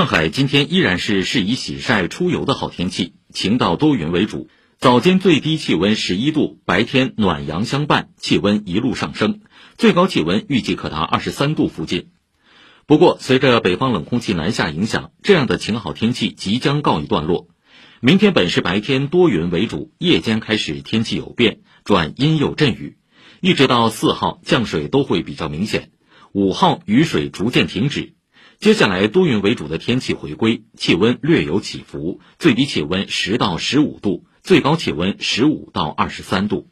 上海今天依然是适宜洗晒、出游的好天气，晴到多云为主。早间最低气温十一度，白天暖阳相伴，气温一路上升，最高气温预计可达二十三度附近。不过，随着北方冷空气南下影响，这样的晴好天气即将告一段落。明天本市白天多云为主，夜间开始天气有变，转阴有阵雨，一直到四号降水都会比较明显，五号雨水逐渐停止。接下来多云为主的天气回归，气温略有起伏，最低气温十到十五度，最高气温十五到二十三度。